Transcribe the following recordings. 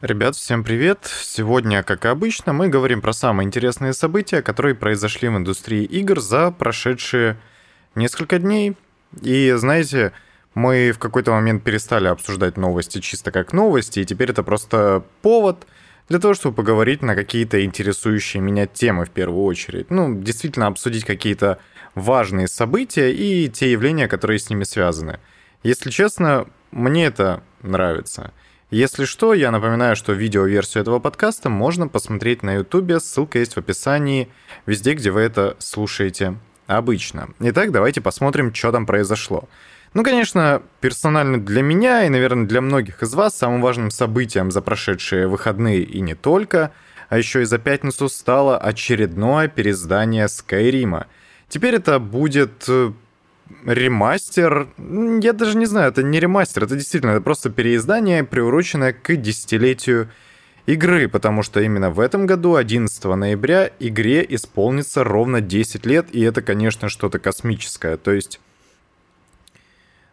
Ребят, всем привет! Сегодня, как и обычно, мы говорим про самые интересные события, которые произошли в индустрии игр за прошедшие несколько дней. И знаете, мы в какой-то момент перестали обсуждать новости чисто как новости, и теперь это просто повод для того, чтобы поговорить на какие-то интересующие меня темы в первую очередь. Ну, действительно обсудить какие-то важные события и те явления, которые с ними связаны. Если честно, мне это нравится. Если что, я напоминаю, что видеоверсию этого подкаста можно посмотреть на YouTube, ссылка есть в описании, везде, где вы это слушаете обычно. Итак, давайте посмотрим, что там произошло. Ну, конечно, персонально для меня и, наверное, для многих из вас самым важным событием за прошедшие выходные и не только, а еще и за пятницу стало очередное переиздание Скайрима. Теперь это будет э, ремастер. Я даже не знаю, это не ремастер, это действительно это просто переиздание, приуроченное к десятилетию игры, потому что именно в этом году, 11 ноября, игре исполнится ровно 10 лет, и это, конечно, что-то космическое. То есть,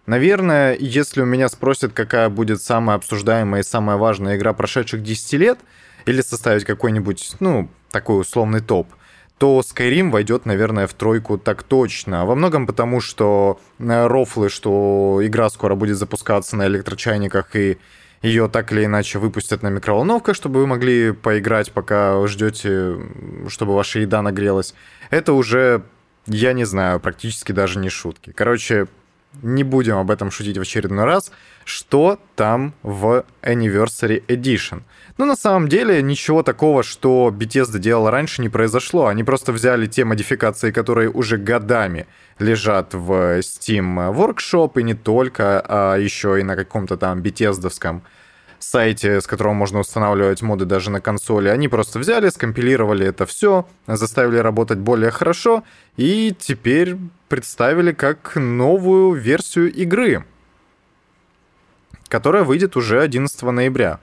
наверное, если у меня спросят, какая будет самая обсуждаемая и самая важная игра прошедших 10 лет, или составить какой-нибудь, ну, такой условный топ, то Skyrim войдет, наверное, в тройку так точно. Во многом потому, что э, рофлы, что игра скоро будет запускаться на электрочайниках и ее так или иначе выпустят на микроволновках, чтобы вы могли поиграть, пока ждете, чтобы ваша еда нагрелась. Это уже, я не знаю, практически даже не шутки. Короче, не будем об этом шутить в очередной раз. Что там в Anniversary Edition? Ну, на самом деле, ничего такого, что Bethesda делала раньше, не произошло. Они просто взяли те модификации, которые уже годами лежат в Steam Workshop, и не только, а еще и на каком-то там бетездовском сайте, с которого можно устанавливать моды даже на консоли. Они просто взяли, скомпилировали это все, заставили работать более хорошо, и теперь представили как новую версию игры, которая выйдет уже 11 ноября.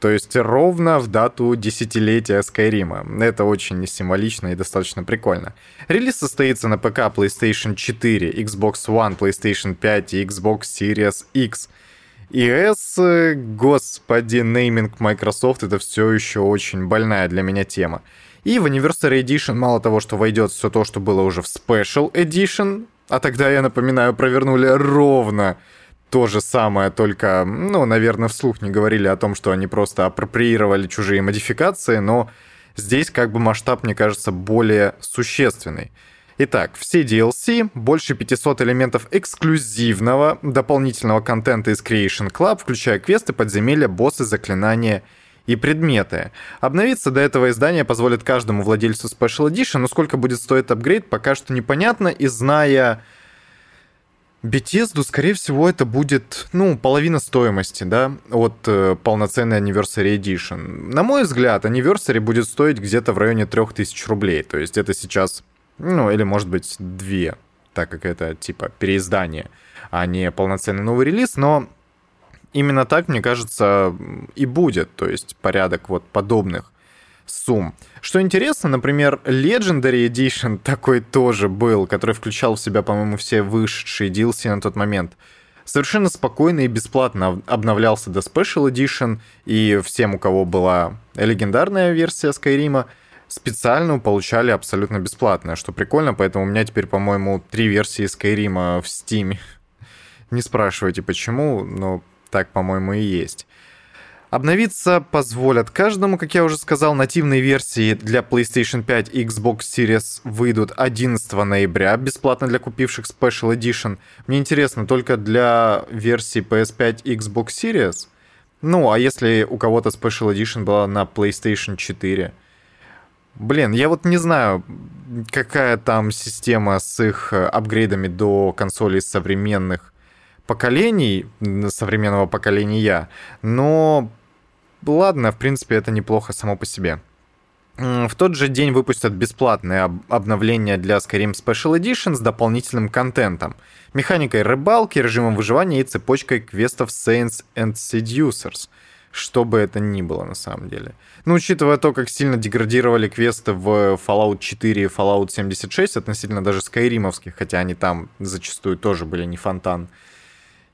То есть ровно в дату десятилетия Скайрима. Это очень символично и достаточно прикольно. Релиз состоится на ПК PlayStation 4, Xbox One, PlayStation 5 и Xbox Series X. И S, господи, нейминг Microsoft, это все еще очень больная для меня тема. И в Anniversary Edition мало того, что войдет все то, что было уже в Special Edition, а тогда, я напоминаю, провернули ровно то же самое, только, ну, наверное, вслух не говорили о том, что они просто апроприировали чужие модификации, но здесь как бы масштаб, мне кажется, более существенный. Итак, все DLC, больше 500 элементов эксклюзивного дополнительного контента из Creation Club, включая квесты, подземелья, боссы, заклинания и предметы. Обновиться до этого издания позволит каждому владельцу Special Edition, но сколько будет стоить апгрейд, пока что непонятно, и зная Bethesda, скорее всего, это будет, ну, половина стоимости, да, от э, полноценной Anniversary Edition. На мой взгляд, Anniversary будет стоить где-то в районе 3000 рублей. То есть это сейчас, ну, или может быть 2, так как это типа переиздание, а не полноценный новый релиз. Но именно так, мне кажется, и будет. То есть порядок вот подобных сумм. Что интересно, например, Legendary Edition такой тоже был, который включал в себя, по-моему, все вышедшие DLC на тот момент. Совершенно спокойно и бесплатно обновлялся до Special Edition, и всем, у кого была легендарная версия Skyrim, специально получали абсолютно бесплатно, что прикольно, поэтому у меня теперь, по-моему, три версии Skyrim в Steam. Не спрашивайте почему, но так, по-моему, и есть. Обновиться позволят каждому, как я уже сказал, нативные версии для PlayStation 5 и Xbox Series выйдут 11 ноября, бесплатно для купивших Special Edition. Мне интересно, только для версии PS5 и Xbox Series? Ну, а если у кого-то Special Edition была на PlayStation 4? Блин, я вот не знаю, какая там система с их апгрейдами до консолей современных поколений, современного поколения, но ладно, в принципе, это неплохо само по себе. В тот же день выпустят бесплатное обновление для Skyrim Special Edition с дополнительным контентом, механикой рыбалки, режимом выживания и цепочкой квестов Saints and Seducers. Что бы это ни было на самом деле. Ну, учитывая то, как сильно деградировали квесты в Fallout 4 и Fallout 76 относительно даже скайримовских, хотя они там зачастую тоже были не фонтан,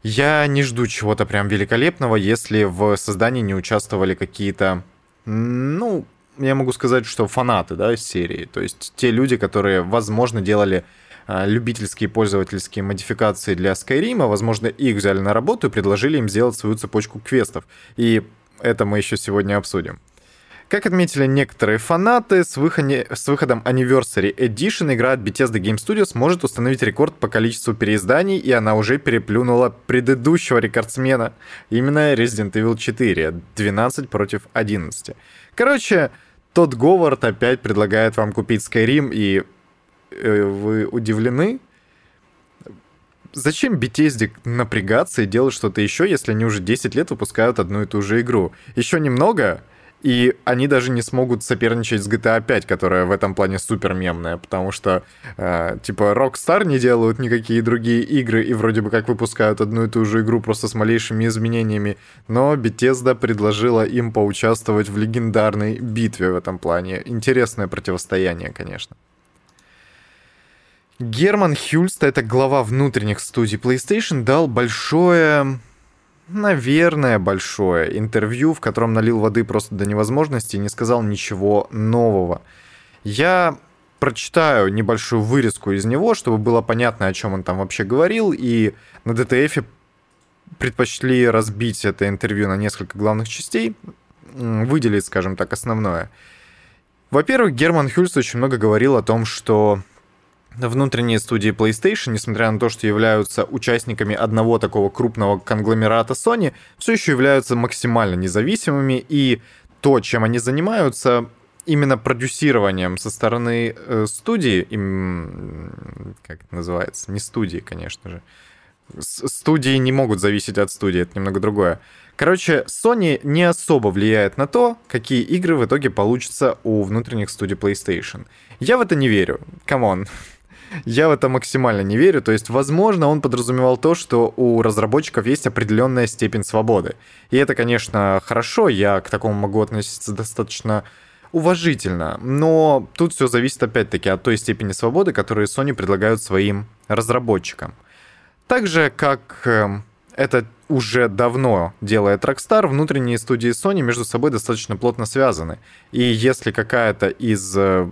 Я не жду чего-то прям великолепного, если в создании не участвовали какие-то, ну, я могу сказать, что фанаты, да, из серии. То есть те люди, которые, возможно, делали а, любительские пользовательские модификации для Skyrim, возможно, их взяли на работу и предложили им сделать свою цепочку квестов. И это мы еще сегодня обсудим. Как отметили некоторые фанаты, с, выходе, с выходом Anniversary Edition игра от Bethesda Game Studios может установить рекорд по количеству переизданий, и она уже переплюнула предыдущего рекордсмена, именно Resident Evil 4, 12 против 11. Короче, тот Говард опять предлагает вам купить Skyrim, и э, вы удивлены? Зачем Bethesda напрягаться и делать что-то еще, если они уже 10 лет выпускают одну и ту же игру? Еще немного, и они даже не смогут соперничать с GTA 5, которая в этом плане супер мемная, потому что, э, типа, Rockstar не делают никакие другие игры и вроде бы как выпускают одну и ту же игру просто с малейшими изменениями, но Bethesda предложила им поучаствовать в легендарной битве в этом плане. Интересное противостояние, конечно. Герман Хюльст, это глава внутренних студий PlayStation, дал большое наверное, большое интервью, в котором налил воды просто до невозможности и не сказал ничего нового. Я прочитаю небольшую вырезку из него, чтобы было понятно, о чем он там вообще говорил, и на DTF предпочли разбить это интервью на несколько главных частей, выделить, скажем так, основное. Во-первых, Герман Хюльс очень много говорил о том, что внутренние студии PlayStation, несмотря на то, что являются участниками одного такого крупного конгломерата Sony, все еще являются максимально независимыми, и то, чем они занимаются, именно продюсированием со стороны э, студии, им, как это называется, не студии, конечно же, студии не могут зависеть от студии, это немного другое. Короче, Sony не особо влияет на то, какие игры в итоге получатся у внутренних студий PlayStation. Я в это не верю. Come on. Я в это максимально не верю. То есть, возможно, он подразумевал то, что у разработчиков есть определенная степень свободы. И это, конечно, хорошо. Я к такому могу относиться достаточно уважительно. Но тут все зависит опять-таки от той степени свободы, которую Sony предлагают своим разработчикам. Так же, как эм, это уже давно делает Rockstar, внутренние студии Sony между собой достаточно плотно связаны. И если какая-то из э,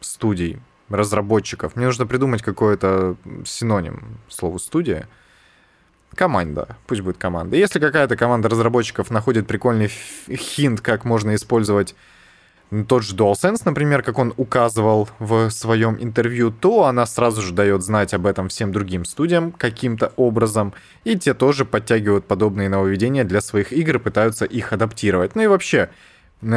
студий разработчиков. Мне нужно придумать какой-то синоним слову студия. Команда. Пусть будет команда. Если какая-то команда разработчиков находит прикольный хинт, как можно использовать тот же DualSense, например, как он указывал в своем интервью, то она сразу же дает знать об этом всем другим студиям каким-то образом, и те тоже подтягивают подобные нововведения для своих игр, пытаются их адаптировать. Ну и вообще,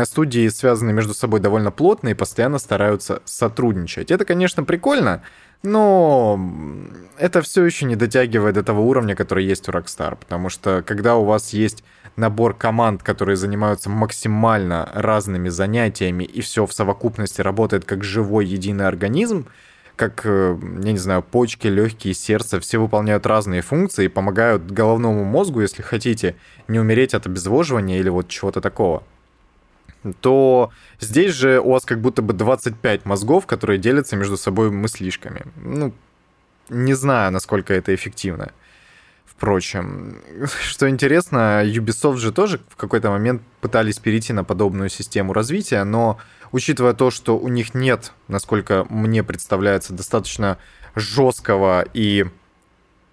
студии связаны между собой довольно плотно и постоянно стараются сотрудничать. Это, конечно, прикольно, но это все еще не дотягивает до того уровня, который есть у Rockstar, потому что когда у вас есть набор команд, которые занимаются максимально разными занятиями, и все в совокупности работает как живой единый организм, как, э, я не знаю, почки, легкие, сердце, все выполняют разные функции и помогают головному мозгу, если хотите, не умереть от обезвоживания или вот чего-то такого то здесь же у вас как будто бы 25 мозгов, которые делятся между собой мыслишками. Ну, не знаю, насколько это эффективно. Впрочем, что интересно, Ubisoft же тоже в какой-то момент пытались перейти на подобную систему развития, но учитывая то, что у них нет, насколько мне представляется, достаточно жесткого и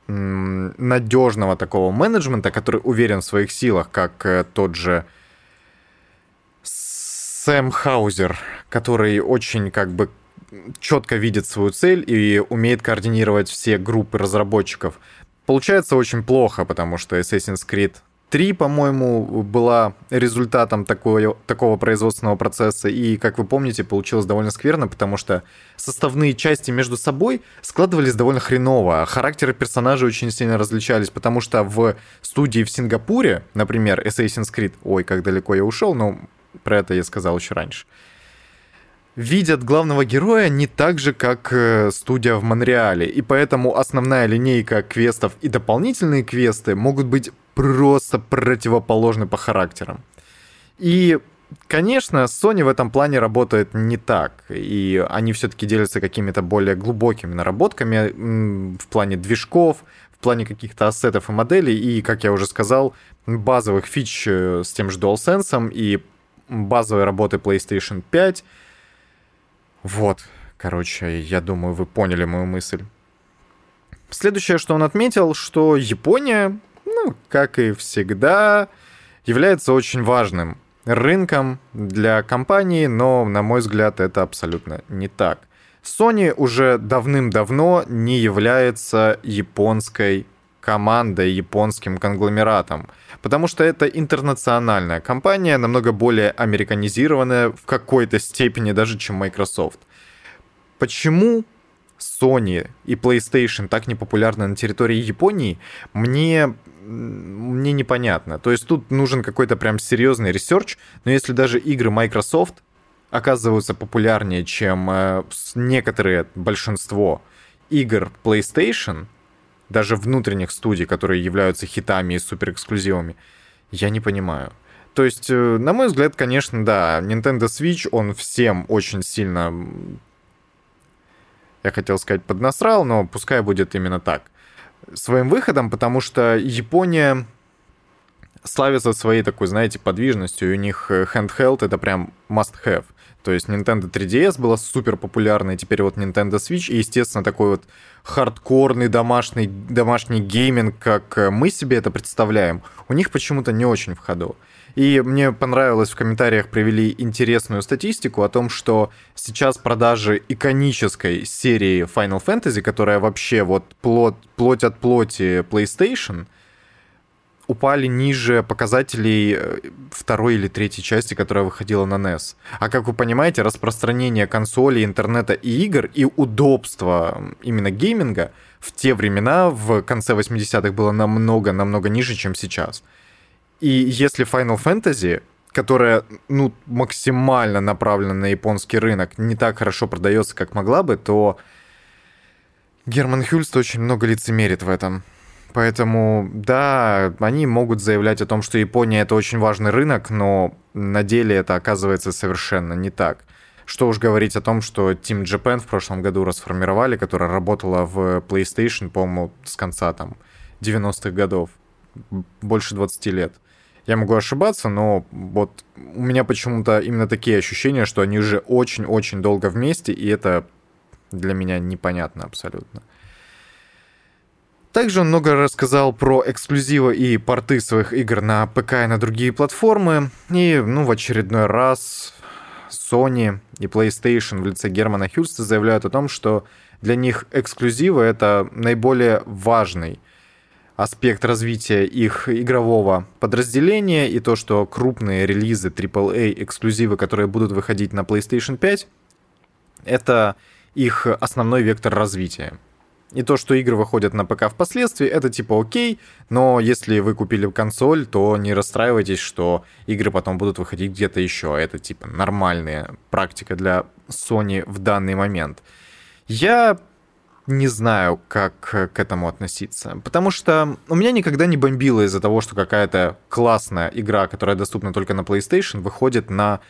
надежного такого менеджмента, который уверен в своих силах, как э, тот же Сэм Хаузер, который очень как бы четко видит свою цель и умеет координировать все группы разработчиков. Получается очень плохо, потому что Assassin's Creed 3, по-моему, была результатом такого, такого производственного процесса, и, как вы помните, получилось довольно скверно, потому что составные части между собой складывались довольно хреново, характеры персонажей очень сильно различались, потому что в студии в Сингапуре, например, Assassin's Creed, ой, как далеко я ушел, но про это я сказал еще раньше. Видят главного героя не так же, как э, студия в Монреале, и поэтому основная линейка квестов и дополнительные квесты могут быть просто противоположны по характерам. И Конечно, Sony в этом плане работает не так, и они все-таки делятся какими-то более глубокими наработками в плане движков, плане каких-то ассетов и моделей, и, как я уже сказал, базовых фич э, с тем же DualSense и базовой работы PlayStation 5. Вот, короче, я думаю, вы поняли мою мысль. Следующее, что он отметил, что Япония, ну, как и всегда, является очень важным рынком для компании, но, на мой взгляд, это абсолютно не так. Sony уже давным-давно не является японской командой, японским конгломератом, потому что это интернациональная компания, намного более американизированная в какой-то степени даже, чем Microsoft. Почему Sony и PlayStation так непопулярны на территории Японии, мне мне непонятно. То есть тут нужен какой-то прям серьезный research, но если даже игры Microsoft оказываются популярнее, чем э, некоторые, большинство игр PlayStation, даже внутренних студий, которые являются хитами и суперэксклюзивами, я не понимаю. То есть, э, на мой взгляд, конечно, да, Nintendo Switch, он всем очень сильно, я хотел сказать, поднасрал, но пускай будет именно так своим выходом, потому что Япония славится своей такой, знаете, подвижностью. И у них э, handheld это прям must-have. То есть Nintendo 3DS была супер популярной, теперь вот Nintendo Switch, и, естественно, такой вот хардкорный домашний, домашний гейминг, как э, мы себе это представляем, у них почему-то не очень в ходу. И мне понравилось, в комментариях привели интересную статистику о том, что сейчас продажи иконической серии Final Fantasy, которая вообще вот плоть, плоть от плоти PlayStation, упали ниже показателей э, второй или третьей части, которая выходила на NES. А как вы понимаете, распространение консолей, интернета и игр и удобство именно гейминга в те времена, в конце 80-х, было намного-намного ниже, чем сейчас. И если Final Fantasy, которая, ну, максимально направлена на японский рынок, не так хорошо продается, как могла бы, то Герман Хюльст очень много лицемерит в этом. Поэтому, да, они могут заявлять о том, что Япония это очень важный рынок, но на деле это оказывается совершенно не так. Что уж говорить о том, что Team Japan в прошлом году расформировали, которая работала в PlayStation, по-моему, с конца там 90-х годов. Больше 20 лет. Я могу ошибаться, но вот у меня почему-то именно такие ощущения, что они уже очень-очень долго вместе, и это для меня непонятно абсолютно. Также он много рассказал про эксклюзивы и порты своих игр на ПК и на другие платформы. И, ну, в очередной раз Sony и PlayStation в лице Германа Хюльста заявляют о том, что для них эксклюзивы — это наиболее важный аспект развития их игрового подразделения и то, что крупные релизы AAA эксклюзивы, которые будут выходить на PlayStation 5, это их основной вектор развития. И то, что игры выходят на ПК впоследствии, это типа окей, но если вы купили консоль, то не расстраивайтесь, что игры потом будут выходить где-то еще. Это типа нормальная практика для Sony в данный момент. Я не знаю, как к этому относиться. Потому что у меня никогда не бомбило из-за того, что какая-то классная игра, которая доступна только на PlayStation, выходит на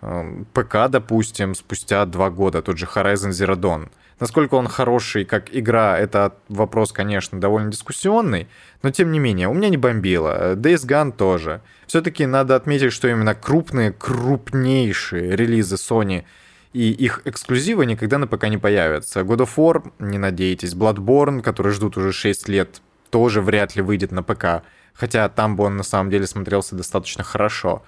ПК, допустим, спустя два года. Тот же Horizon Zero Dawn. Насколько он хороший как игра, это вопрос, конечно, довольно дискуссионный, но тем не менее, у меня не бомбило. Days Gone тоже. Все-таки надо отметить, что именно крупные, крупнейшие релизы Sony — и их эксклюзивы никогда на ПК не появятся. God of War, не надейтесь, Bloodborne, который ждут уже 6 лет, тоже вряд ли выйдет на ПК, хотя там бы он на самом деле смотрелся достаточно хорошо.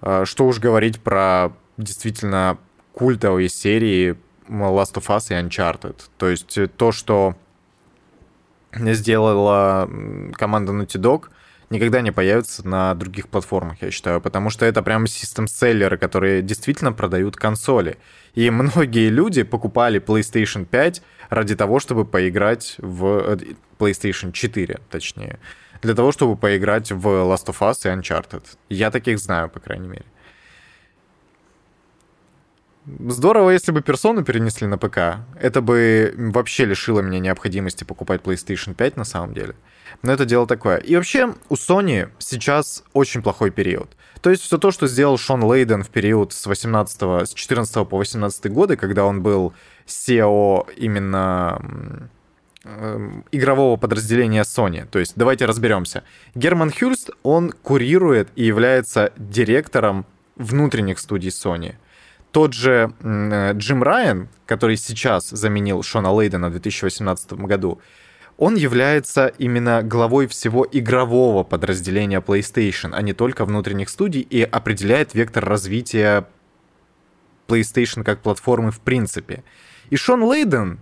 А, что уж говорить про действительно культовые серии Last of Us и Uncharted. То есть то, что сделала команда Naughty Dog, никогда не появится на других платформах, я считаю, потому что это прям систем-селлеры, которые действительно продают консоли. И многие люди покупали PlayStation 5 ради того, чтобы поиграть в э, PlayStation 4, точнее, для того, чтобы поиграть в Last of Us и Uncharted. Я таких знаю, по крайней мере. Здорово, если бы персону перенесли на ПК. Это бы вообще лишило меня необходимости покупать PlayStation 5 на самом деле. Но это дело такое. И вообще у Sony сейчас очень плохой период. То есть все то, что сделал Шон Лейден в период с 18 с 14 по 18 годы, когда он был SEO именно игрового подразделения Sony. То есть давайте разберемся. Герман Хюльст, он курирует и является директором внутренних студий Sony. Тот же э, Джим Райан, который сейчас заменил Шона Лейдена в 2018 году, он является именно главой всего игрового подразделения PlayStation, а не только внутренних студий, и определяет вектор развития PlayStation как платформы в принципе. И Шон Лейден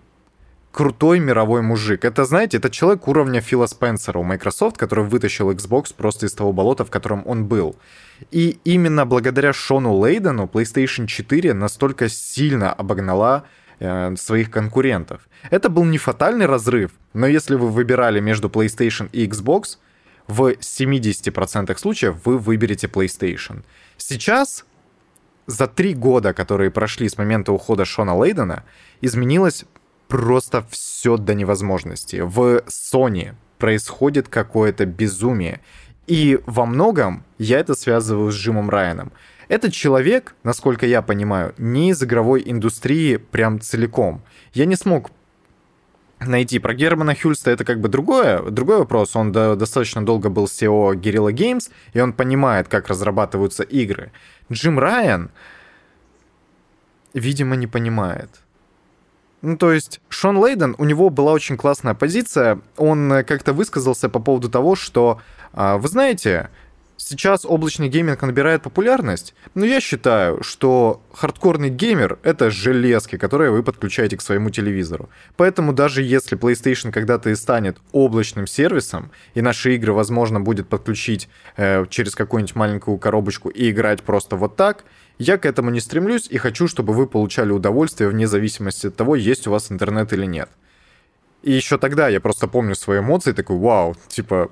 крутой мировой мужик. Это, знаете, это человек уровня Фила Спенсера у Microsoft, который вытащил Xbox просто из того болота, в котором он был. И именно благодаря Шону Лейдену PlayStation 4 настолько сильно обогнала э, своих конкурентов. Это был не фатальный разрыв, но если вы выбирали между PlayStation и Xbox, в 70% случаев вы выберете PlayStation. Сейчас, за три года, которые прошли с момента ухода Шона Лейдена, изменилось просто все до невозможности. В Sony происходит какое-то безумие. И во многом я это связываю с Джимом Райаном. Этот человек, насколько я понимаю, не из игровой индустрии прям целиком. Я не смог найти. Про Германа Хюльста это как бы другое, другой вопрос. Он до, достаточно долго был SEO Guerrilla Games, и он понимает, как разрабатываются игры. Джим Райан, видимо, не понимает. Ну, то есть Шон Лейден, у него была очень классная позиция. Он э, как-то высказался по поводу того, что, а, вы знаете, сейчас облачный гейминг набирает популярность, но я считаю, что хардкорный геймер — это железки, которые вы подключаете к своему телевизору. Поэтому даже если PlayStation когда-то и станет облачным сервисом, и наши игры, возможно, будет подключить э, через какую-нибудь маленькую коробочку и играть просто вот так — я к этому не стремлюсь и хочу, чтобы вы получали удовольствие вне зависимости от того, есть у вас интернет или нет. И еще тогда я просто помню свои эмоции, такой, вау, типа,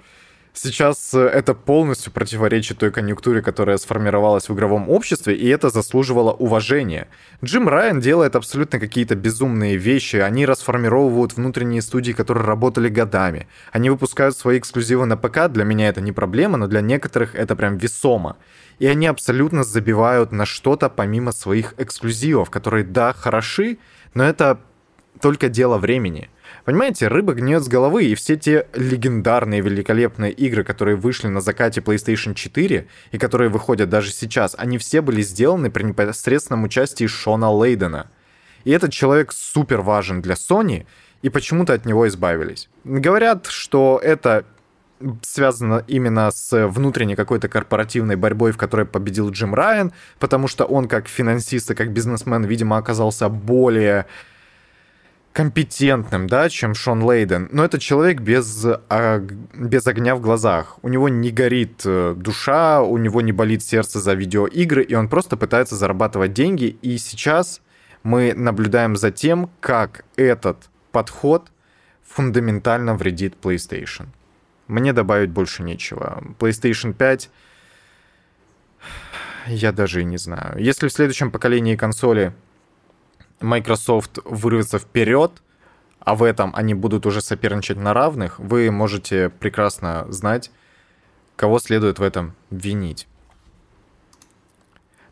Сейчас э, это полностью противоречит той конъюнктуре, которая сформировалась в игровом обществе, и это заслуживало уважения. Джим Райан делает абсолютно какие-то безумные вещи, они расформировывают внутренние студии, которые работали годами. Они выпускают свои эксклюзивы на ПК, для меня это не проблема, но для некоторых это прям весомо. И они абсолютно забивают на что-то помимо своих эксклюзивов, которые, да, хороши, но это только дело времени. Понимаете, рыба гниет с головы, и все те легендарные, великолепные игры, которые вышли на закате PlayStation 4 и которые выходят даже сейчас, они все были сделаны при непосредственном участии Шона Лейдена. И этот человек супер важен для Sony, и почему-то от него избавились. Говорят, что это связано именно с внутренней какой-то корпоративной борьбой, в которой победил Джим Райан, потому что он как финансист и как бизнесмен, видимо, оказался более компетентным, да, чем Шон Лейден, но это человек без, а, без огня в глазах. У него не горит э, душа, у него не болит сердце за видеоигры, и он просто пытается зарабатывать деньги. И сейчас мы наблюдаем за тем, как этот подход фундаментально вредит PlayStation. Мне добавить больше нечего. PlayStation 5 я даже и не знаю. Если в следующем поколении консоли Microsoft вырвется вперед, а в этом они будут уже соперничать на равных, вы можете прекрасно знать, кого следует в этом винить.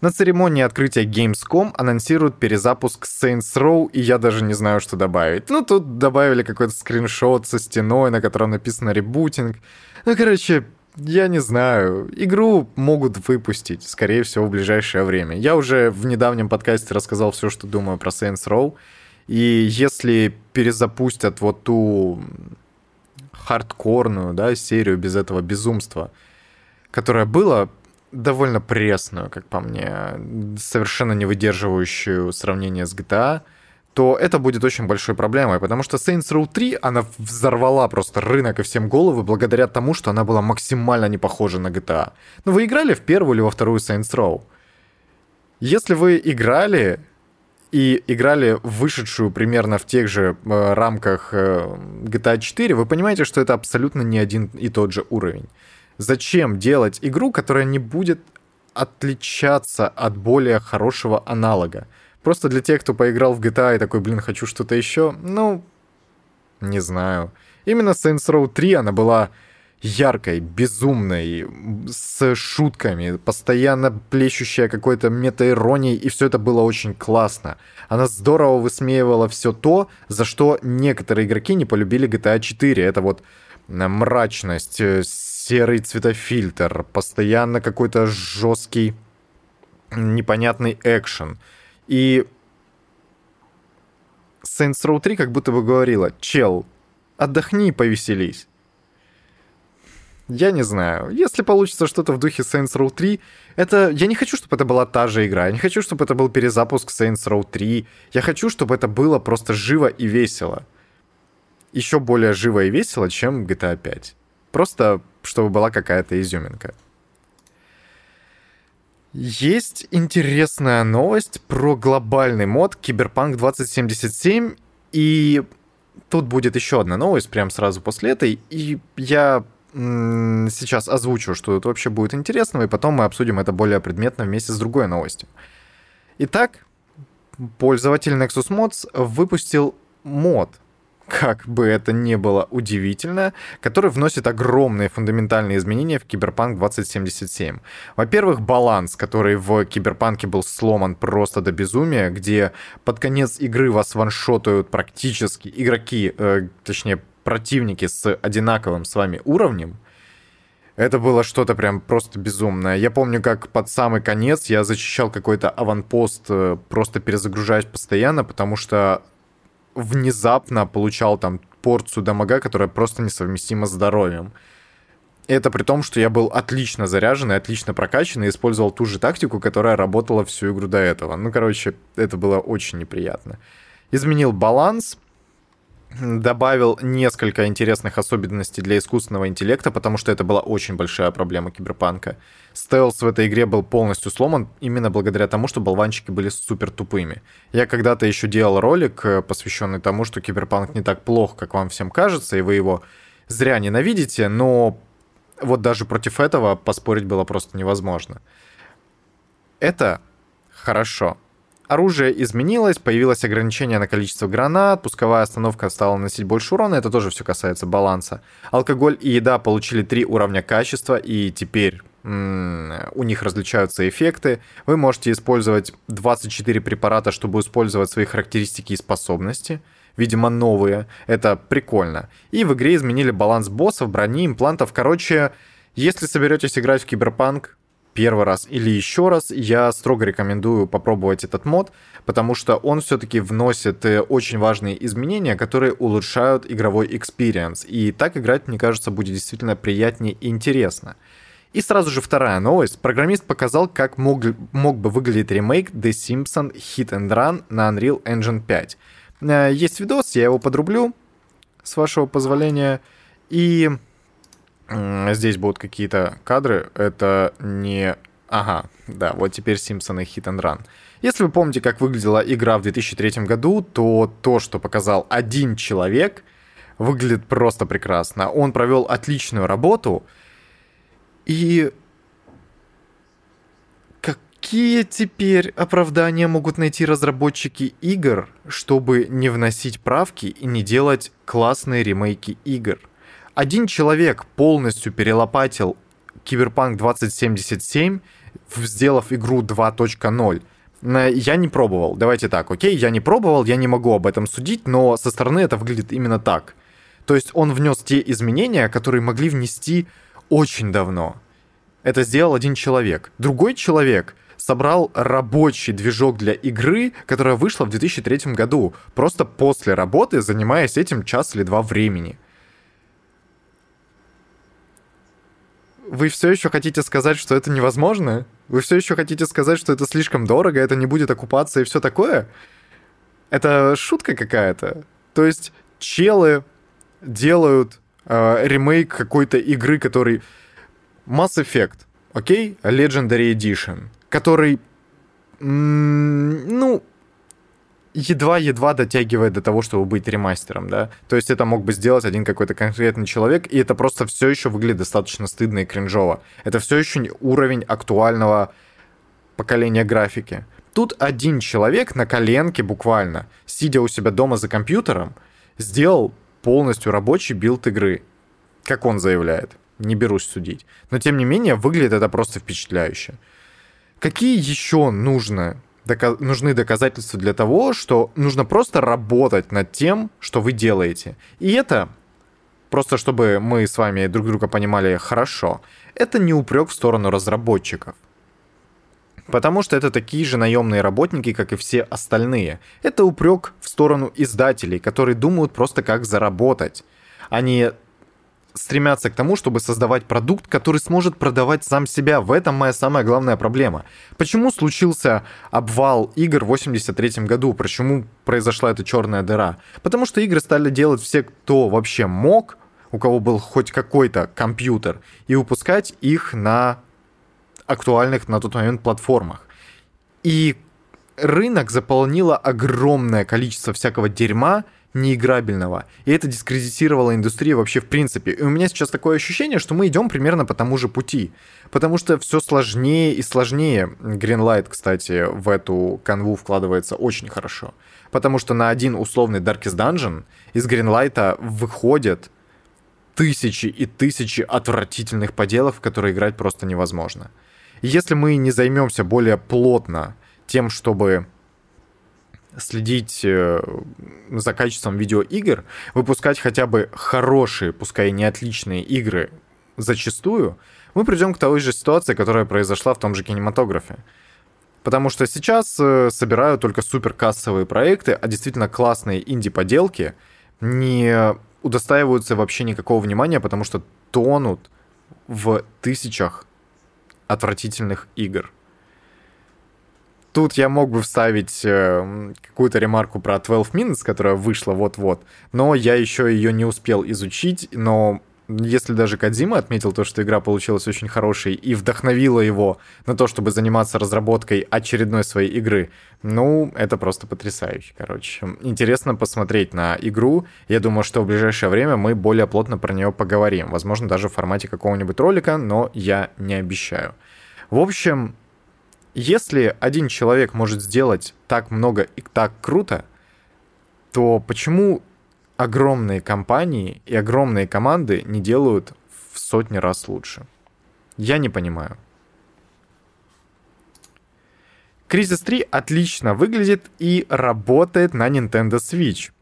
На церемонии открытия Gamescom анонсируют перезапуск Saints Row, и я даже не знаю, что добавить. Ну, тут добавили какой-то скриншот со стеной, на котором написано ребутинг. Ну, короче, я не знаю. Игру могут выпустить, скорее всего, в ближайшее время. Я уже в недавнем подкасте рассказал все, что думаю про Saints Row. И если перезапустят вот ту хардкорную, да, серию без этого безумства, которая была довольно пресную, как по мне, совершенно не выдерживающую сравнение с GTA, то это будет очень большой проблемой, потому что Saints Row 3, она взорвала просто рынок и всем головы благодаря тому, что она была максимально не похожа на GTA. Ну, вы играли в первую или во вторую Saints Row? Если вы играли и играли вышедшую примерно в тех же э, рамках э, GTA 4, вы понимаете, что это абсолютно не один и тот же уровень. Зачем делать игру, которая не будет отличаться от более хорошего аналога? Просто для тех, кто поиграл в GTA и такой, блин, хочу что-то еще, ну, не знаю. Именно Saints Row 3, она была яркой, безумной, с шутками, постоянно плещущая какой-то метаиронией, и все это было очень классно. Она здорово высмеивала все то, за что некоторые игроки не полюбили GTA 4. Это вот э, мрачность, э, серый цветофильтр, постоянно какой-то жесткий, непонятный экшен. И Saints Row 3 как будто бы говорила, чел, отдохни и повеселись. Я не знаю. Если получится что-то в духе Saints Row 3, это... Я не хочу, чтобы это была та же игра. Я не хочу, чтобы это был перезапуск Saints Row 3. Я хочу, чтобы это было просто живо и весело. Еще более живо и весело, чем GTA 5. Просто, чтобы была какая-то изюминка. Есть интересная новость про глобальный мод Киберпанк 2077. И тут будет еще одна новость прямо сразу после этой. И я сейчас озвучу, что это вообще будет интересного, и потом мы обсудим это более предметно вместе с другой новостью. Итак, пользователь Nexus Mods выпустил мод, как бы это ни было удивительно, который вносит огромные фундаментальные изменения в Киберпанк 2077. Во-первых, баланс, который в Киберпанке был сломан просто до безумия, где под конец игры вас ваншотают практически игроки, э, точнее, противники с одинаковым с вами уровнем, это было что-то прям просто безумное. Я помню, как под самый конец я зачищал какой-то аванпост, э, просто перезагружаясь постоянно, потому что внезапно получал там порцию дамага, которая просто несовместима с здоровьем. Это при том, что я был отлично заряжен и отлично прокачан и использовал ту же тактику, которая работала всю игру до этого. Ну, короче, это было очень неприятно. Изменил баланс, добавил несколько интересных особенностей для искусственного интеллекта, потому что это была очень большая проблема киберпанка. Стелс в этой игре был полностью сломан именно благодаря тому, что болванчики были супер тупыми. Я когда-то еще делал ролик, э, посвященный тому, что киберпанк не так плох, как вам всем кажется, и вы его зря ненавидите, но вот даже против этого поспорить было просто невозможно. Это хорошо. Оружие изменилось, появилось ограничение на количество гранат, пусковая остановка стала наносить больше урона, это тоже все касается баланса. Алкоголь и еда получили три уровня качества, и теперь у них различаются эффекты. Вы можете использовать 24 препарата, чтобы использовать свои характеристики и способности. Видимо, новые. Это прикольно. И в игре изменили баланс боссов, брони, имплантов. Короче, если соберетесь играть в Киберпанк, первый раз или еще раз, я строго рекомендую попробовать этот мод, потому что он все-таки вносит э, очень важные изменения, которые улучшают игровой experience. И так играть, мне кажется, будет действительно приятнее и интересно. И сразу же вторая новость. Программист показал, как мог, мог бы выглядеть ремейк The Simpsons Hit and Run на Unreal Engine 5. Э, есть видос, я его подрублю, с вашего позволения. И Здесь будут какие-то кадры. Это не... Ага, да, вот теперь Симпсоны Hit and Run. Если вы помните, как выглядела игра в 2003 году, то то, что показал один человек, выглядит просто прекрасно. Он провел отличную работу. И какие теперь оправдания могут найти разработчики игр, чтобы не вносить правки и не делать классные ремейки игр? Один человек полностью перелопатил Киберпанк 2077, сделав игру 2.0. Я не пробовал, давайте так, окей, я не пробовал, я не могу об этом судить, но со стороны это выглядит именно так. То есть он внес те изменения, которые могли внести очень давно. Это сделал один человек. Другой человек собрал рабочий движок для игры, которая вышла в 2003 году, просто после работы, занимаясь этим час или два времени. Вы все еще хотите сказать, что это невозможно? Вы все еще хотите сказать, что это слишком дорого, это не будет оккупация и все такое? Это шутка какая-то. То есть челы делают э, ремейк какой-то игры, который Mass Effect, окей, okay? Legendary Edition, который, ну, едва-едва дотягивает до того, чтобы быть ремастером, да. То есть это мог бы сделать один какой-то конкретный человек, и это просто все еще выглядит достаточно стыдно и кринжово. Это все еще уровень актуального поколения графики. Тут один человек на коленке буквально, сидя у себя дома за компьютером, сделал полностью рабочий build игры, как он заявляет. не берусь судить. Но, тем не менее, выглядит это просто впечатляюще. Какие еще нужно, дока- нужны доказательства для того, что нужно просто работать над тем, что вы делаете? И это, просто чтобы мы с вами друг друга понимали хорошо, это не упрек в сторону разработчиков. Потому что это такие же наемные работники, как и все остальные. Это упрек в сторону издателей, которые думают просто как заработать. Они стремятся к тому, чтобы создавать продукт, который сможет продавать сам себя. В этом моя самая главная проблема. Почему случился обвал игр в 83 году? Почему произошла эта черная дыра? Потому что игры стали делать все, кто вообще мог, у кого был хоть какой-то компьютер, и выпускать их на актуальных на тот момент платформах. И рынок заполнило огромное количество всякого дерьма, неиграбельного. И это дискредитировало индустрию вообще в принципе. И у меня сейчас такое ощущение, что мы идем примерно по тому же пути. Потому что все сложнее и сложнее. Greenlight, кстати, в эту канву вкладывается очень хорошо. Потому что на один условный Darkest Dungeon из Greenlight выходят тысячи и тысячи отвратительных поделов, в которые играть просто невозможно. Если мы не займемся более плотно тем, чтобы следить э, за качеством видеоигр, выпускать хотя бы хорошие, пускай и не отличные игры зачастую, мы придем к той же ситуации, которая произошла в том же кинематографе. Потому что сейчас э, собирают только суперкассовые проекты, а действительно классные инди-поделки не удостаиваются вообще никакого внимания, потому что тонут в тысячах отвратительных игр. Тут я мог бы вставить э, какую-то ремарку про 12 Minutes, которая вышла вот-вот, но я еще ее не успел изучить, но если даже Кадзима отметил то, что игра получилась очень хорошей и вдохновила его на то, чтобы заниматься разработкой очередной своей игры, ну, это просто потрясающе, короче. Интересно посмотреть на игру. Я думаю, что в ближайшее время мы более плотно про нее поговорим. Возможно, даже в формате какого-нибудь ролика, но я не обещаю. В общем, если один человек может сделать так много и так круто, то почему огромные компании и огромные команды не делают в сотни раз лучше. Я не понимаю. Кризис 3 отлично выглядит и работает на Nintendo Switch.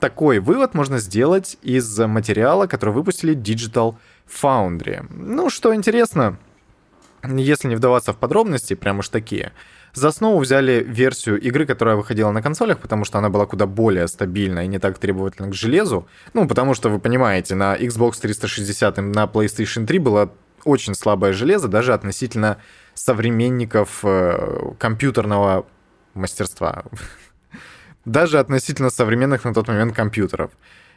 Такой вывод можно сделать из материала, который выпустили Digital Foundry. Ну, что интересно, если не вдаваться в подробности, прям уж такие – за основу взяли версию игры, которая выходила на консолях, потому что она была куда более стабильна и не так требовательна к железу. Ну, потому что, вы понимаете, на Xbox 360 и на PlayStation 3 было очень слабое железо, даже относительно современников э, компьютерного мастерства. даже относительно современных на тот момент компьютеров.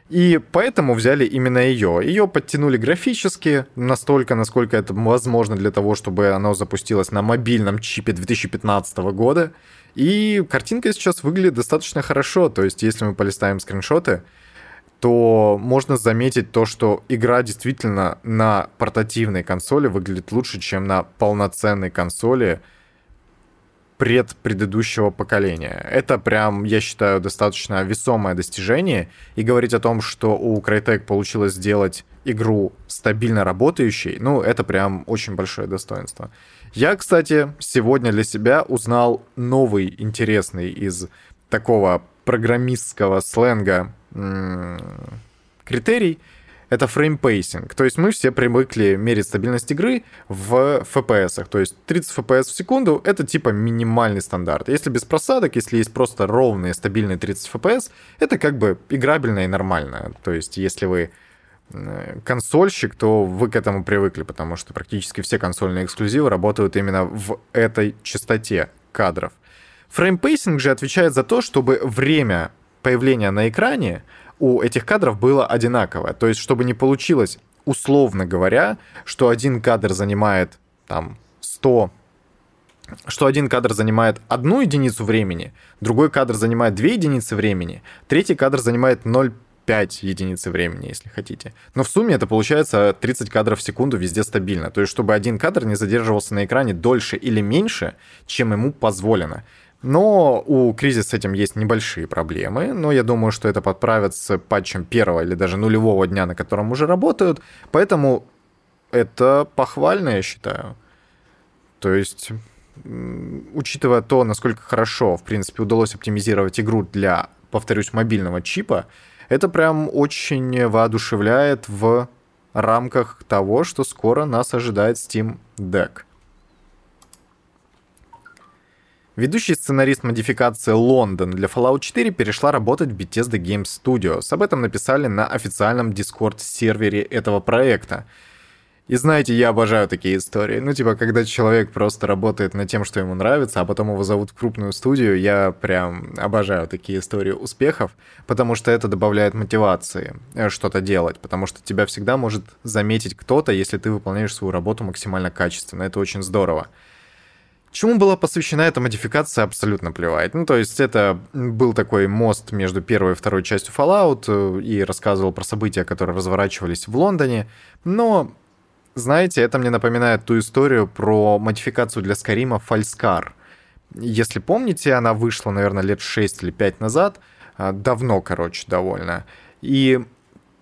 И поэтому взяли именно ее. Ее подтянули графически настолько, насколько это возможно для того, чтобы оно запустилось на мобильном чипе 2015 года. И картинка сейчас выглядит достаточно хорошо. То есть, если мы полистаем скриншоты, то можно заметить то, что игра действительно на портативной консоли выглядит лучше, чем на полноценной консоли предпредыдущего поколения. Это прям, я считаю, достаточно весомое достижение. И говорить о том, что у Crytek получилось сделать игру стабильно работающей, ну, это прям очень большое достоинство. Я, кстати, сегодня для себя узнал новый интересный из такого программистского сленга критерий — это frame pacing. То есть мы все привыкли мерить стабильность игры в FPS. То есть 30 FPS в секунду — это типа минимальный стандарт. Если без просадок, если есть просто ровные стабильные 30 FPS, это как бы играбельно и нормально. То есть если вы консольщик, то вы к этому привыкли, потому что практически все консольные эксклюзивы работают именно в этой частоте кадров. Frame pacing же отвечает за то, чтобы время появления на экране у этих кадров было одинаковое. То есть, чтобы не получилось, условно говоря, что один кадр занимает там 100 что один кадр занимает одну единицу времени, другой кадр занимает две единицы времени, третий кадр занимает 0,5 единицы времени, если хотите. Но в сумме это получается 30 кадров в секунду везде стабильно. То есть, чтобы один кадр не задерживался на экране дольше или меньше, чем ему позволено. Но у кризиса с этим есть небольшие проблемы, но я думаю, что это подправят с патчем первого или даже нулевого дня, на котором уже работают. Поэтому это похвально, я считаю. То есть, учитывая то, насколько хорошо, в принципе, удалось оптимизировать игру для, повторюсь, мобильного чипа, это прям очень воодушевляет в рамках того, что скоро нас ожидает Steam Deck. Ведущий сценарист модификации Лондон для Fallout 4 перешла работать в Bethesda Game Studios. Об этом написали на официальном Discord-сервере этого проекта. И знаете, я обожаю такие истории. Ну, типа, когда человек просто работает над тем, что ему нравится, а потом его зовут в крупную студию, я прям обожаю такие истории успехов, потому что это добавляет мотивации э, что-то делать, потому что тебя всегда может заметить кто-то, если ты выполняешь свою работу максимально качественно. Это очень здорово. Чему была посвящена эта модификация, абсолютно плевать. Ну, то есть это был такой мост между первой и второй частью Fallout э, и рассказывал про события, которые разворачивались в Лондоне. Но, знаете, это мне напоминает ту историю про модификацию для Скарима Фальскар. Если помните, она вышла, наверное, лет 6 или 5 назад. А, давно, короче, довольно. И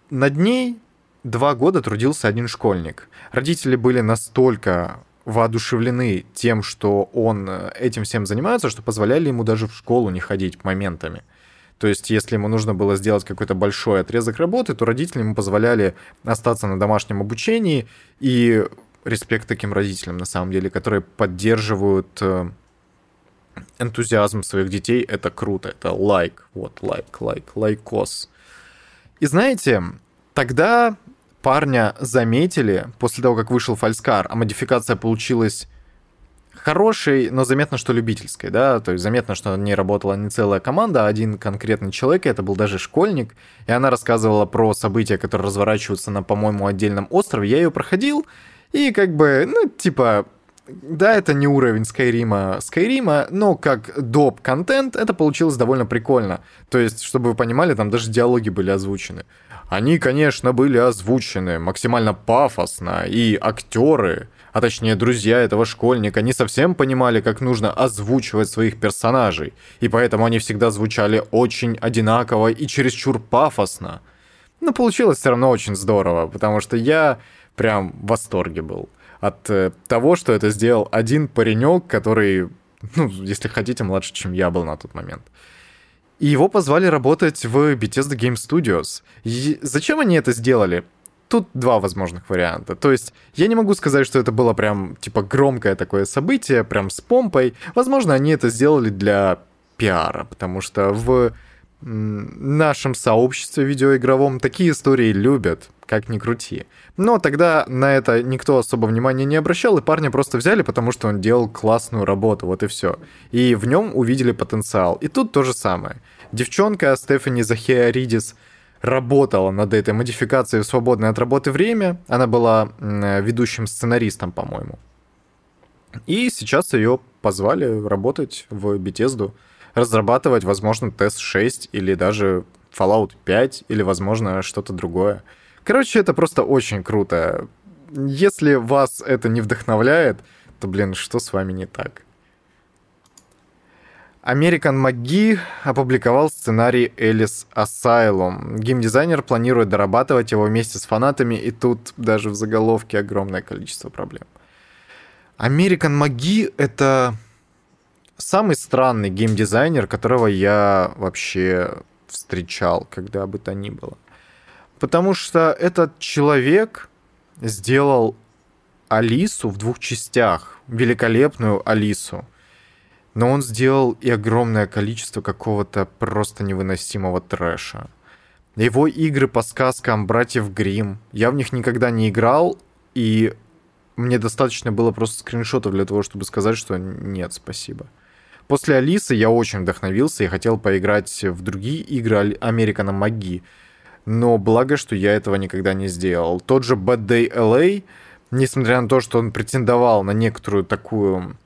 над ней два года трудился один школьник. Родители были настолько воодушевлены тем, что он э, этим всем занимается, что позволяли ему даже в школу не ходить моментами. То есть, если ему нужно было сделать какой-то большой отрезок работы, то родители ему позволяли остаться на домашнем обучении. И респект таким родителям, на самом деле, которые поддерживают э, энтузиазм своих детей. Это круто, это лайк. Вот, лайк, лайк, лайкос. И знаете, тогда парня заметили после того, как вышел Falskaar, а модификация получилась хорошей, но заметно, что любительской, да, то есть заметно, что не работала не целая команда, а один конкретный человек, и это был даже школьник, и она рассказывала про события, которые разворачиваются на, по-моему, отдельном острове, я ее проходил, и как бы, ну, типа, да, это не уровень Скайрима, Скайрима, но как доп. контент это получилось довольно прикольно. То есть, чтобы вы понимали, там даже диалоги были озвучены. Они, конечно, были озвучены максимально пафосно, и актеры, а точнее друзья этого школьника, не совсем понимали, как нужно озвучивать своих персонажей, и поэтому они всегда звучали очень одинаково и чересчур пафосно. Но получилось все равно очень здорово, потому что я прям в восторге был от э, того, что это сделал один паренек, который, ну, если хотите, младше, чем я был на тот момент. И его позвали работать в Bethesda Game Studios. И зачем они это сделали? Тут два возможных варианта. То есть, я не могу сказать, что это было прям, типа, громкое такое событие, прям с помпой. Возможно, они это сделали для пиара, потому что в нашем сообществе видеоигровом такие истории любят, как ни крути. Но тогда на это никто особо внимания не обращал, и парня просто взяли, потому что он делал классную работу, вот и все. И в нем увидели потенциал. И тут то же самое. Девчонка Стефани Захиаридис работала над этой модификацией в свободное от работы время. Она была ведущим сценаристом, по-моему. И сейчас ее позвали работать в Bethesda разрабатывать, возможно, тест 6 или даже Fallout 5 или, возможно, что-то другое. Короче, это просто очень круто. Если вас это не вдохновляет, то, блин, что с вами не так? American McGee опубликовал сценарий Элис Asylum. Геймдизайнер планирует дорабатывать его вместе с фанатами, и тут даже в заголовке огромное количество проблем. American McGee — это самый странный геймдизайнер, которого я вообще встречал, когда бы то ни было. Потому что этот человек сделал Алису в двух частях, великолепную Алису. Но он сделал и огромное количество какого-то просто невыносимого трэша. Его игры по сказкам братьев Грим, я в них никогда не играл, и мне достаточно было просто скриншотов для того, чтобы сказать, что нет, спасибо. После Алисы я очень вдохновился и хотел поиграть в другие игры Американа Маги. Но благо, что я этого никогда не сделал. Тот же Bad Day LA, несмотря на то, что он претендовал на некоторую такую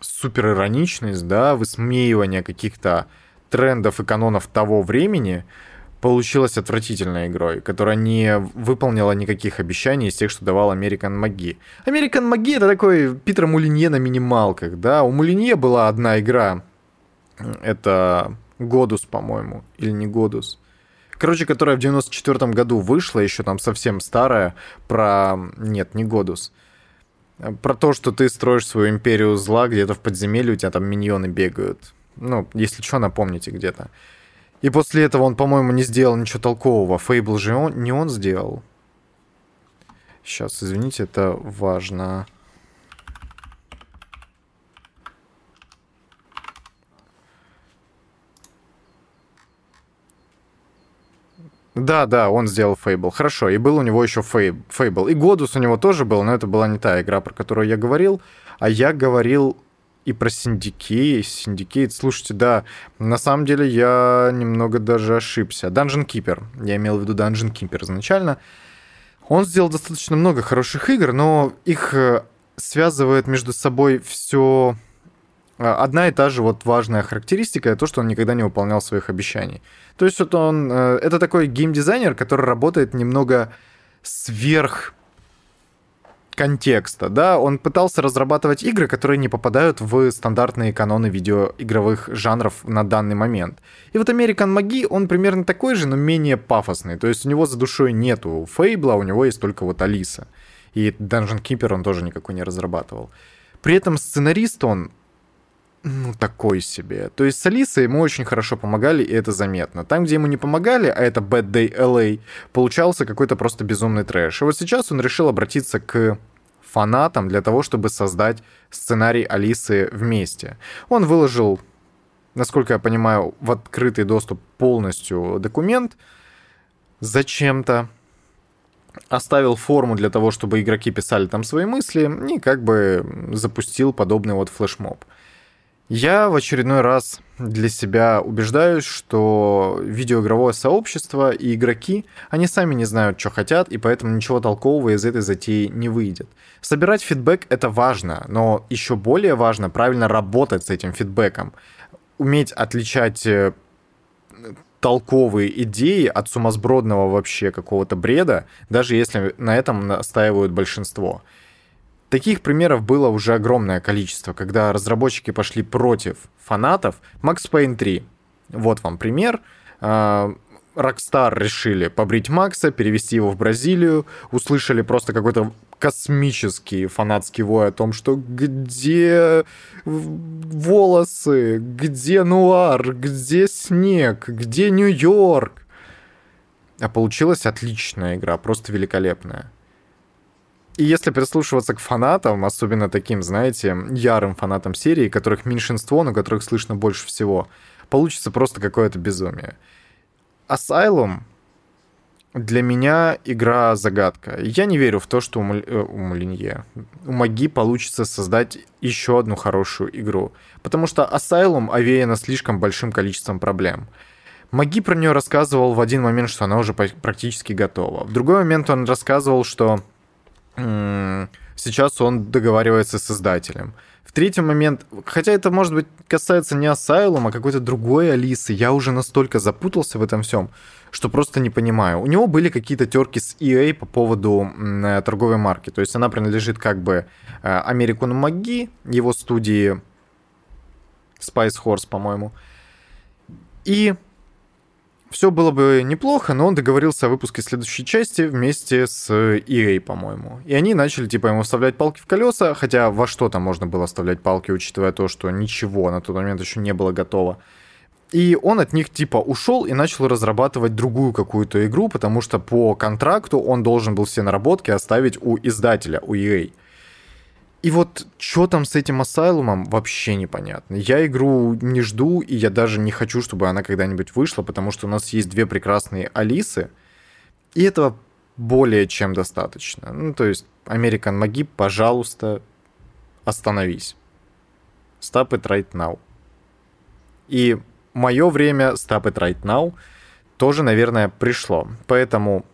суперироничность, да, высмеивание каких-то трендов и канонов того времени, получилась отвратительной игрой, которая не выполнила никаких обещаний из тех, что давал American Маги. American Маги это такой Питер Мулинье на минималках, да, у Мулинье была одна игра, это Годус, по-моему, или не Годус. Короче, которая в 94 году вышла, еще там совсем старая, про... Нет, не Годус. Про то, что ты строишь свою империю зла где-то в подземелье, у тебя там миньоны бегают. Ну, если что, напомните где-то. И после этого он, по-моему, не сделал ничего толкового. Фейбл же он, не он сделал. Сейчас, извините, это важно. Да, да, он сделал Fable. Хорошо, и был у него еще Fable. И Годус у него тоже был, но это была не та игра, про которую я говорил. А я говорил и про Syndicate. Syndicate, слушайте, да, на самом деле я немного даже ошибся. Dungeon Keeper, я имел в виду Dungeon Keeper изначально. Он сделал достаточно много хороших игр, но их э, связывает между собой все одна и та же вот важная характеристика, то, что он никогда не выполнял своих обещаний. То есть вот он, э, это такой геймдизайнер, который работает немного сверх контекста, да, он пытался разрабатывать игры, которые не попадают в стандартные каноны видеоигровых жанров на данный момент. И вот American Magi, он примерно такой же, но менее пафосный, то есть у него за душой нету Фейбла, у него есть только вот Алиса. И Dungeon Keeper он тоже никакой не разрабатывал. При этом сценарист он ну, такой себе. То есть с Алисой ему очень хорошо помогали, и это заметно. Там, где ему не помогали, а это Bad Day LA, получался какой-то просто безумный трэш. И вот сейчас он решил обратиться к фанатам для того, чтобы создать сценарий Алисы вместе. Он выложил, насколько я понимаю, в открытый доступ полностью документ зачем-то, оставил форму для того, чтобы игроки писали там свои мысли, и как бы запустил подобный вот флешмоб. Я в очередной раз для себя убеждаюсь, что видеоигровое сообщество и игроки, они сами не знают, что хотят, и поэтому ничего толкового из этой затеи не выйдет. Собирать фидбэк — это важно, но еще более важно правильно работать с этим фидбэком. Уметь отличать э, толковые идеи от сумасбродного вообще какого-то бреда, даже если на этом настаивают большинство. Таких примеров было уже огромное количество, когда разработчики пошли против фанатов. Max Payne 3. Вот вам пример. А, Rockstar решили побрить Макса, перевести его в Бразилию, услышали просто какой-то космический фанатский вой о том, что где волосы, где нуар, где снег, где Нью-Йорк. А получилась отличная игра, просто великолепная. И если прислушиваться к фанатам, особенно таким, знаете, ярым фанатам серии, которых меньшинство, но которых слышно больше всего, получится просто какое-то безумие. Asylum для меня игра загадка. Я не верю в то, что у, Муль... Э, у Мулинье, у Маги получится создать еще одну хорошую игру. Потому что Asylum овеяна слишком большим количеством проблем. Маги про нее рассказывал в один момент, что она уже практически готова. В другой момент он рассказывал, что сейчас он договаривается с издателем. В третий момент, хотя это, может быть, касается не Asylum, а какой-то другой Алисы, я уже настолько запутался в этом всем, что просто не понимаю. У него были какие-то терки с EA по поводу э, торговой марки. То есть она принадлежит как бы э, American Маги, его студии Spice Horse, по-моему. И все было бы неплохо, но он договорился о выпуске следующей части вместе с EA, по-моему. И они начали, типа, ему вставлять палки в колеса, хотя во что там можно было вставлять палки, учитывая то, что ничего на тот момент еще не было готово. И он от них типа ушел и начал разрабатывать другую какую-то игру, потому что по контракту он должен был все наработки оставить у издателя, у EA. И вот что там с этим Асайлумом, вообще непонятно. Я игру не жду, и я даже не хочу, чтобы она когда-нибудь вышла, потому что у нас есть две прекрасные Алисы, и этого более чем достаточно. Ну, то есть, American Magi, пожалуйста, остановись. Stop it right now. И мое время Stop it right now тоже, наверное, пришло. Поэтому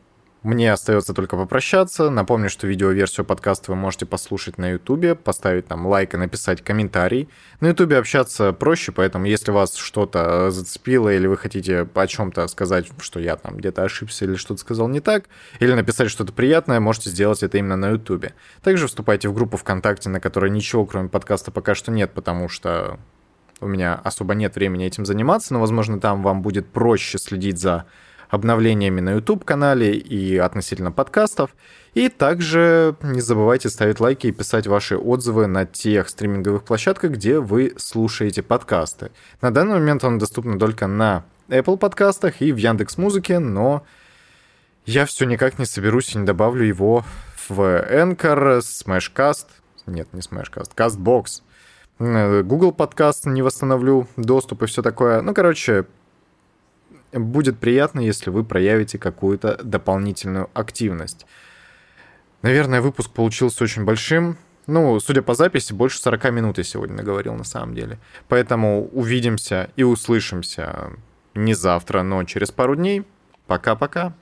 мне остается только попрощаться. Напомню, что видеоверсию подкаста вы можете послушать на Ютубе, поставить там лайк и написать комментарий. На Ютубе общаться проще, поэтому если вас что-то зацепило или вы хотите о чем-то сказать, что я там где-то ошибся или что-то сказал не так, или написать что-то приятное, можете сделать это именно на Ютубе. Также вступайте в группу ВКонтакте, на которой ничего кроме подкаста пока что нет, потому что у меня особо нет времени этим заниматься, но, возможно, там вам будет проще следить за обновлениями на YouTube-канале и относительно подкастов. И также не забывайте ставить лайки и писать ваши отзывы на тех стриминговых площадках, где вы слушаете подкасты. На данный момент он доступен только на Apple подкастах и в Яндекс Музыке, но я все никак не соберусь и не добавлю его в Anchor, Smashcast, нет, не Smashcast, CastBox, Google подкаст не восстановлю доступ и все такое. Ну, короче, будет приятно, если вы проявите какую-то дополнительную активность. Наверное, выпуск получился очень большим. Ну, судя по записи, больше 40 минут я сегодня наговорил на самом деле. Поэтому увидимся и услышимся не завтра, но через пару дней. Пока-пока.